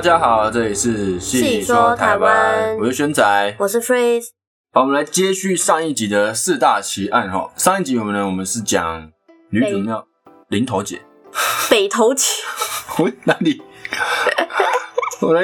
大家好，这里是细说台湾我是轩仔。我是 Freeze，好，我们来接续上一集的四大奇案哈。上一集我们呢，我们是讲女主庙林头姐，北头姐，我哪里？我来，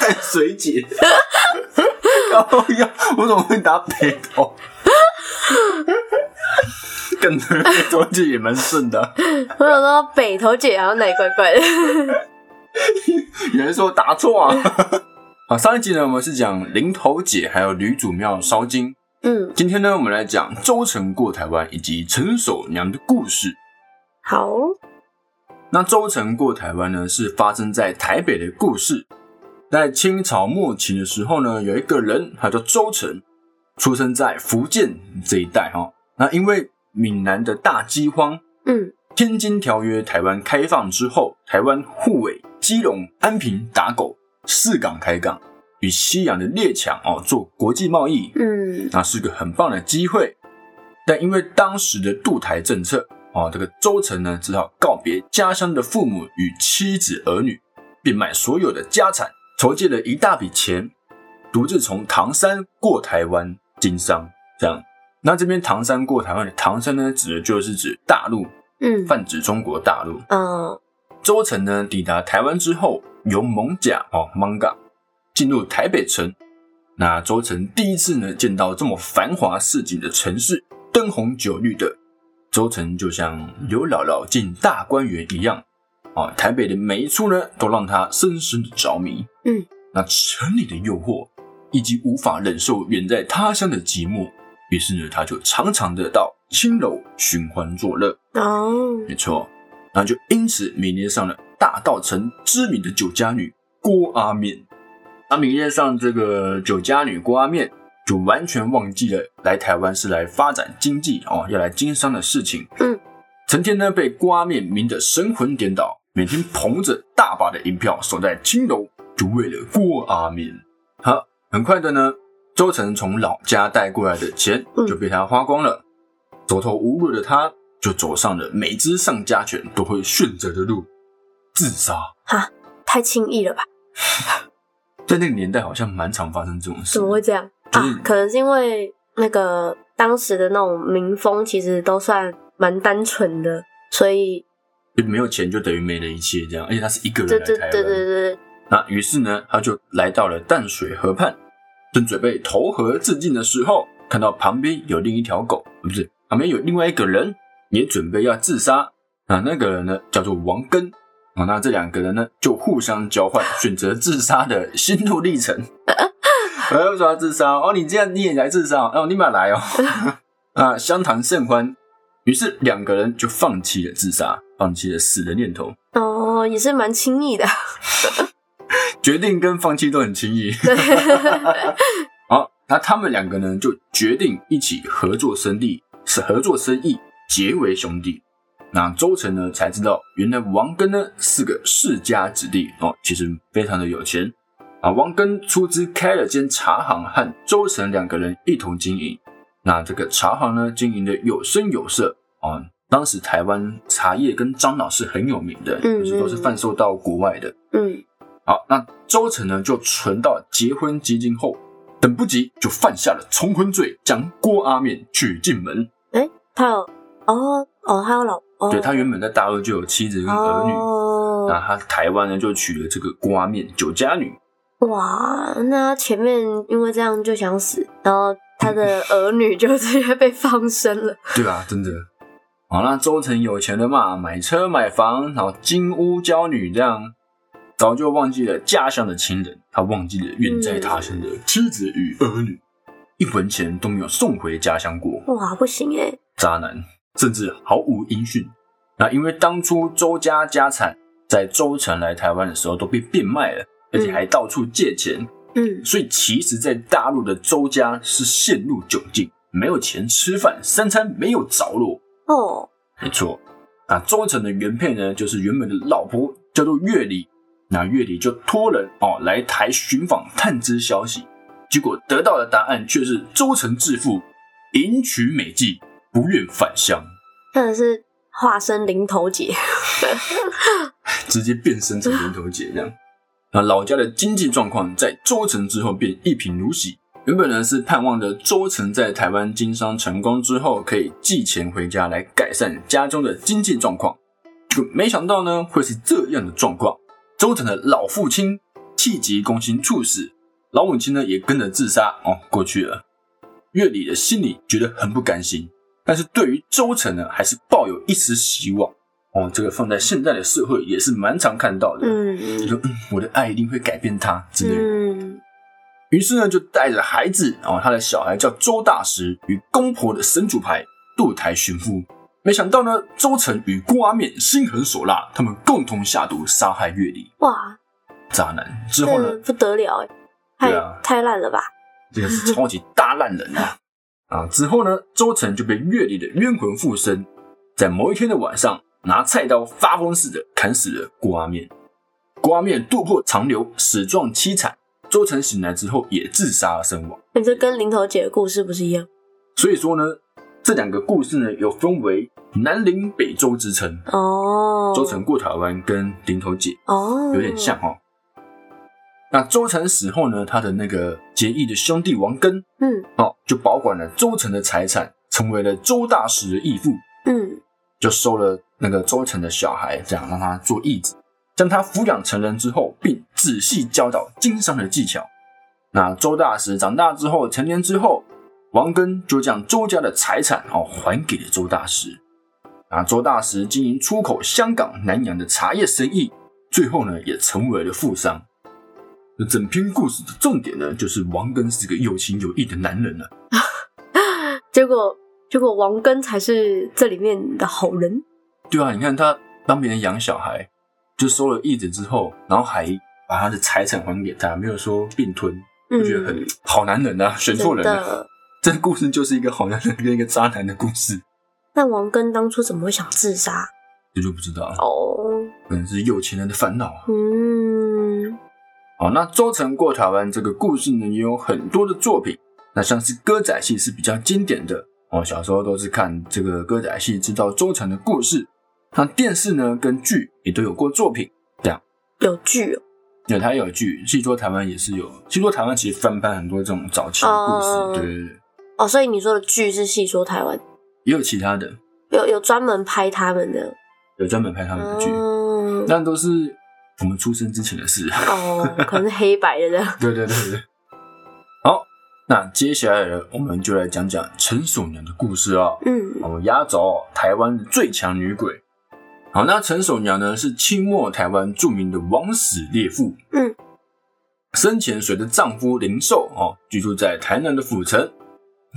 淡水姐，高呀，我怎么会打北头？跟 北头姐也蛮顺的。我想说北头姐好像哪里怪怪的，有人说答错啊！好，上一集呢，我们是讲林头姐还有吕祖庙烧金。嗯，今天呢，我们来讲周成过台湾以及陈守娘的故事。好，那周成过台湾呢，是发生在台北的故事。在清朝末期的时候呢，有一个人，他叫周成，出生在福建这一带哈。那因为闽南的大饥荒，嗯，天津条约台湾开放之后，台湾护卫基隆、安平、打狗四港开港，与西洋的列强哦做国际贸易，嗯，那是个很棒的机会。但因为当时的渡台政策，哦，这个周成呢只好告别家乡的父母与妻子儿女，变卖所有的家产，筹借了一大笔钱，独自从唐山过台湾经商。这样，那这边唐山过台湾的唐山呢，指的就是指大陆，嗯，泛指中国大陆。嗯，周成呢抵达台湾之后，由蒙甲哦 manga 进入台北城。那周成第一次呢见到这么繁华市井的城市，灯红酒绿的，周成就像刘姥姥进大观园一样，哦，台北的每一处呢都让他深深的着迷。嗯，那城里的诱惑，以及无法忍受远在他乡的寂寞，于是呢他就常常的到青楼寻欢作乐。哦，没错，然后就因此名列上了大道城知名的酒家女郭阿面。他名列上这个酒家女郭阿面，就完全忘记了来台湾是来发展经济哦，要来经商的事情。嗯，成天呢被郭阿面迷得神魂颠倒，每天捧着大把的银票守在青楼，就为了郭阿面。好，很快的呢，周成从老家带过来的钱嗯就被他花光了。走投无路的他，就走上了每只上家犬都会选择的路——自杀。哈，太轻易了吧？在那个年代，好像蛮常发生这种事怎。么会这样就是啊？可能是因为那个当时的那种民风其实都算蛮单纯的，所以就没有钱就等于没了一切，这样。而且他是一个对对人来台湾。对对对，那于是呢，他就来到了淡水河畔，正准备投河自尽的时候，看到旁边有另一条狗，不是旁边有另外一个人也准备要自杀。那那个人呢，叫做王根。哦，那这两个人呢，就互相交换选择自杀的心路历程。哎，为什么要自杀？哦，你这样你也来自杀？哦，你马来哦。啊，相谈甚欢，于是两个人就放弃了自杀，放弃了死的念头，哦，也是蛮轻易的。决定跟放弃都很轻易。对，好，那他们两个呢，就决定一起合作生意，是合作生意，结为兄弟。那周成呢，才知道原来王根呢是个世家子弟哦，其实非常的有钱啊。王根出资开了间茶行，和周成两个人一同经营。那这个茶行呢，经营的有声有色啊。当时台湾茶叶跟樟脑是很有名的，嗯就是都是贩售到国外的。嗯，好，那周成呢就存到结婚基金后，等不及就犯下了重婚罪，将郭阿面娶进门。哎，他有哦哦，他有老哦，对他原本在大陆就有妻子跟儿女，哦，那他台湾呢就娶了这个郭阿面酒家女。哇，那他前面因为这样就想死，然后他的儿女就直接被放生了。对啊，真的。好，那周成有钱了嘛，买车买房，然后金屋娇女，这样早就忘记了家乡的亲人，他忘记了远在他乡的妻子与儿女，一文钱都没有送回家乡过。哇，不行哎，渣男，甚至毫无音讯。那因为当初周家家产在周成来台湾的时候都被变卖了，而且还到处借钱，嗯，所以其实，在大陆的周家是陷入窘境，没有钱吃饭，三餐没有着落。哦，没错，那周成的原配呢，就是原本的老婆，叫做月里。那月底就托人哦来台寻访探知消息，结果得到的答案却是周成致富，迎娶美妓，不愿返乡。真的是化身零头姐，直接变身成零头姐这样。那老家的经济状况在周成之后便一贫如洗。原本呢是盼望着周成在台湾经商成功之后，可以寄钱回家来改善家中的经济状况，就没想到呢会是这样的状况。周成的老父亲气急攻心猝死，老母亲呢也跟着自杀哦过去了。月里的心里觉得很不甘心，但是对于周成呢还是抱有一丝希望哦。这个放在现在的社会也是蛮常看到的，嗯就说嗯我的爱一定会改变他之类的。嗯，于是呢，就带着孩子，然、后他的小孩叫周大石，与公婆的神主牌渡台寻夫。没想到呢，周成与郭阿面心狠手辣，他们共同下毒杀害月里哇，渣男。之后呢，这不得了哎，太对啊太烂了吧？这个是超级大烂人啊！啊，之后呢，周成就被月里的冤魂附身，在某一天的晚上，拿菜刀发疯似的砍死了郭阿面。郭阿面渡破长流，死状凄惨。周成醒来之后也自杀而身亡。你这跟零头姐的故事不是一样？所以说呢，这两个故事呢，有分为南陵北周之称。哦，周成过台湾跟林头姐哦，有点像哦。那周成死后呢，他的那个结义的兄弟王根嗯哦，就保管了周成的财产，成为了周大石的义父，嗯就收了那个周成的小孩，这样让他做义子，将他抚养成人之后，并仔细教导经商的技巧。那周大石长大之后，成年之后，王根就将周家的财产哦还给了周大石。啊，周大石经营出口香港、南洋的茶叶生意，最后呢也成为了富商。那整篇故事的重点呢，就是王根是个有情有义的男人了、结果结果王根才是这里面的好人，对啊，你看他帮别人养小孩，就收了义子之后，然后还把他的财产还给他，没有说并吞，我嗯，觉得很好男人啊，选错人了。这个故事就是一个好男人跟一个渣男的故事，那王根当初怎么会想自杀？这就不知道了，哦，可能是有钱人的烦恼啊。嗯。好，那周成过台湾这个故事呢，也有很多的作品，那像是歌仔戏是比较经典的我，小时候都是看这个歌仔戏，知道周成的故事。那电视呢跟剧也都有过作品，这样。有剧哦，有台有剧，戏说台湾也是有，戏说台湾其实翻拍很多这种早期的故事，哦。对对对，哦，所以你说的剧是戏说台湾，也有其他的，有有专门拍他们的，有专门拍他们的剧，嗯，那都是我们出生之前的事。哦，可能是黑白的这样，对对对对。好，那接下来呢，我们就来讲讲陈守娘的故事啊。嗯我们压轴台湾的最强女鬼。好，那陈守娘呢是清末台湾著名的王室烈妇。嗯，生前随着丈夫林寿哦居住在台南的府城。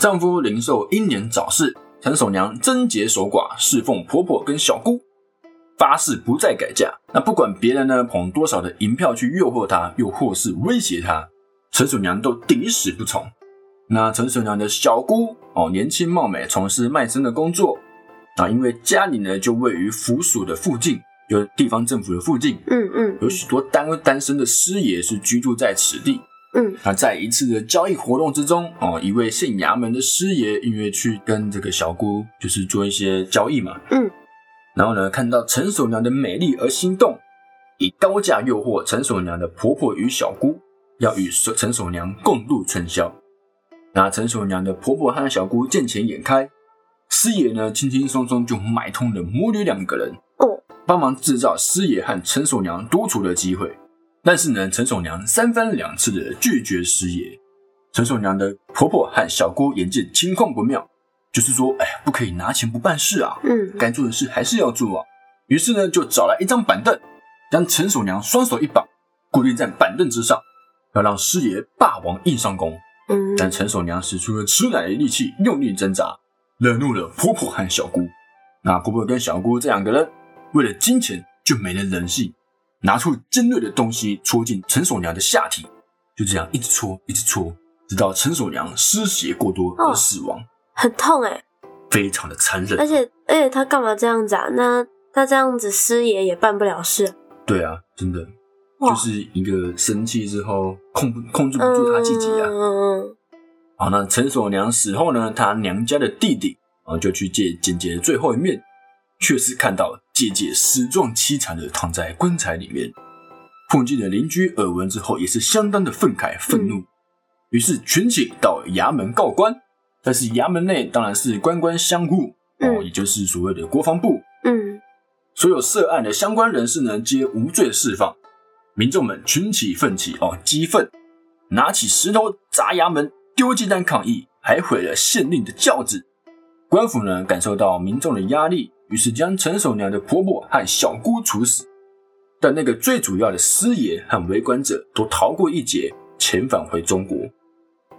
丈夫林寿英年早逝，陈守娘贞洁守寡，侍奉婆婆跟小姑，发誓不再改嫁。那不管别人呢捧多少的银票去诱惑她，又或是威胁她，陈守娘都抵死不从。那陈守娘的小姑哦，年轻貌美，从事卖身的工作啊，因为家里呢就位于府署的附近，有地方政府的附近，嗯嗯有许多单单身的师爷是居住在此地。嗯那在一次的交易活动之中，哦，一位县衙门的师爷因为去跟这个小姑就是做一些交易嘛，嗯，然后呢看到陈守娘的美丽而心动，以高价诱惑陈守娘的婆婆与小姑，要与陈守娘共度春宵。那陈守娘的婆婆和小姑见钱眼开，师爷呢轻轻松松就买通了母女两个人，哦，帮忙制造师爷和陈守娘独处的机会。但是呢，陈守娘三番两次的拒绝师爷。陈守娘的婆婆和小姑眼见情况不妙，就是说，哎，不可以拿钱不办事啊，嗯该做的事还是要做啊。于是呢，就找来一张板凳，将陈守娘双手一绑，固定在板凳之上，要让师爷霸王硬上弓。嗯，但陈守娘使出了吃奶的力气，用力挣扎，惹怒了婆婆和小姑。那婆婆跟小姑这两个人，为了金钱就没了人性，拿出尖锐的东西戳进陈守娘的下体，就这样一直戳，一直戳，直到陈守娘失血过多而死亡，很痛哎，非常的残忍。而。且而且他干嘛这样子啊？那他这样子师爷也办不了事。啊，对啊，真的。就是一个生气之后控不控制不住他自己啊。嗯嗯好，那陈守娘死后呢，她娘家的弟弟啊就去见简洁的最后一面，确实看到姐姐死状凄惨的躺在棺材里面。附近的邻居耳闻之后，也是相当的愤慨愤怒，于是群起到衙门告官。但是衙门内当然是官官相护哦，也就是所谓的国防部。嗯，所有涉案的相关人士呢，皆无罪释放。民众们群起奋起哦，激愤，拿起石头砸衙门，丢鸡蛋抗议，还毁了县令的轿子。官府呢，感受到民众的压力，于是将陈守娘的婆婆和小姑处死。但那个最主要的师爷和围观者都逃过一劫，遣返回中国。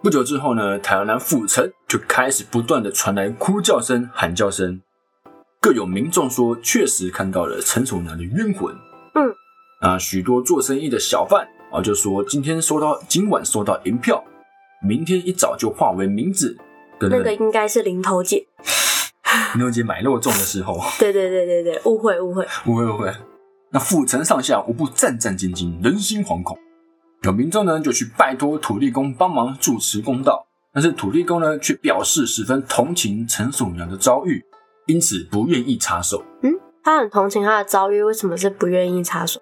不久之后呢，台南府城就开始不断的传来哭叫声、喊叫声，各有民众说确实看到了陈守娘的冤魂。嗯，啊，许多做生意的小贩啊就说今天收到，今晚收到银票，明天一早就化为冥纸。那个应该是零头姐。零头姐买肉粽的时候。对对对对对，误会误会误会误会。那府城上下无不战战兢兢，人心惶恐。有民众呢就去拜托土地公帮忙主持公道，但是土地公呢却表示十分同情陈鼠娘的遭遇，因此不愿意插手。嗯，他很同情他的遭遇，为什么是不愿意插手？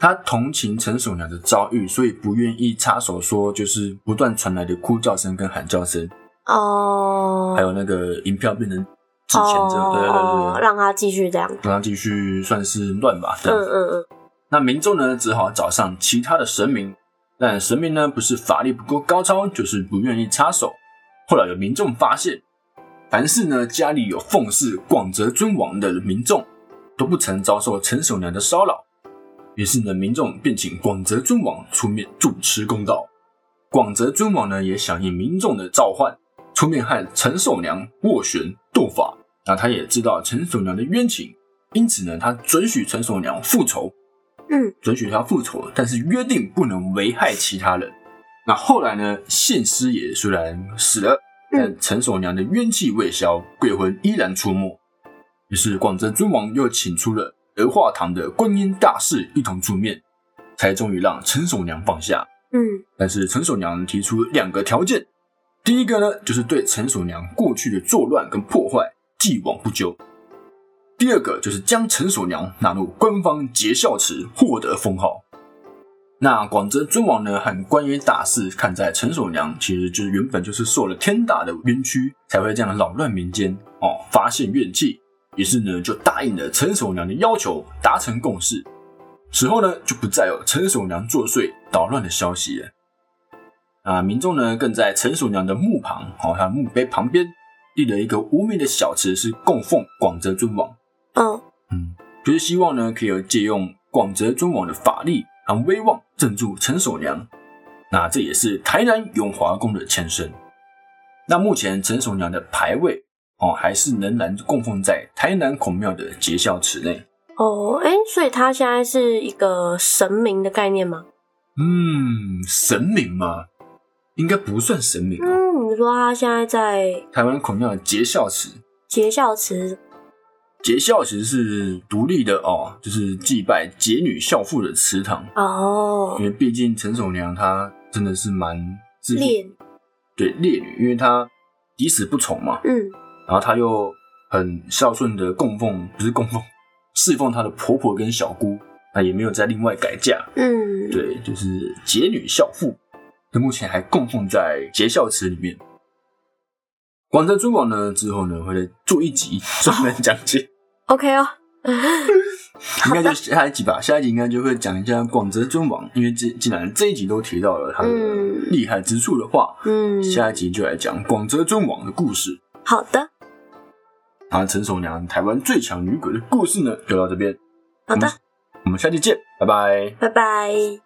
他同情陈鼠娘的遭遇，所以不愿意插手。说就是不断传来的哭叫声跟喊叫声。哦，还有那个银票变成纸钱这样，对对对，让他继续这样，让他继续算是乱吧。嗯嗯嗯。那民众呢，只好找上其他的神明，但神明呢，不是法力不够高超，就是不愿意插手。后来有民众发现，凡是呢家里有奉祀广泽尊王的民众，都不曾遭受陈守娘的骚扰。于是呢，民众便请广泽尊王出面主持公道。广泽尊王呢，也响应民众的召唤。出面和陈守娘斡旋斗法，那他也知道陈守娘的冤情，因此呢，他准许陈守娘复仇，嗯，准许他复仇，但是约定不能危害其他人。那后来呢，县师爷虽然死了，但陈守娘的冤气未消，鬼魂依然出没。于是广泽尊王又请出了德化堂的观音大士一同出面，才终于让陈守娘放下。嗯，但是陈守娘提出两个条件。第一个呢，就是对陈守娘过去的作乱跟破坏既往不咎；第二个就是将陈守娘纳入官方节孝祠，获得封号。那广泽尊王呢，和观音大士看在陈守娘其实就是原本就是受了天大的冤屈，才会这样扰乱民间哦，发现怨气，于是呢就答应了陈守娘的要求，达成共识。此后呢，就不再有陈守娘作祟捣乱的消息了。啊！民众呢，更在陈守娘的墓旁，哦，他墓碑旁边立了一个无名的小池，是供奉广泽尊王。嗯嗯，就是希望呢，可以借用广泽尊王的法力和威望镇住陈守娘。那这也是台南永华宫的前身。那目前陈守娘的牌位，哦，还是仍然供奉在台南孔庙的节孝祠内。哦，哎，所以他现在是一个神明的概念吗？嗯，神明吗？应该不算神明。嗯，你说他现在在台湾孔庙的节孝祠？节孝祠，节孝祠是独立的哦，就是祭拜节女孝妇的祠堂哦。因为毕竟陈守娘她真的是蛮烈，对烈女，因为她抵死不从嘛。嗯，然后她又很孝顺的供奉，不是供奉，侍奉她的婆婆跟小姑，那也没有再另外改嫁。嗯，对，就是节女孝妇。目前还供奉在节孝祠里面。广泽尊王呢，之后呢会做一集专门讲解。OK 哦，应该就下一集吧。下一集应该就会讲一下广泽尊王，因为既既然这一集都提到了他的厉害之处的话，嗯，下一集就来讲广泽尊王的故事。好的。啊，陈守娘台湾最强女鬼的故事呢，就到这边。好的，我们下期见，拜拜，拜拜。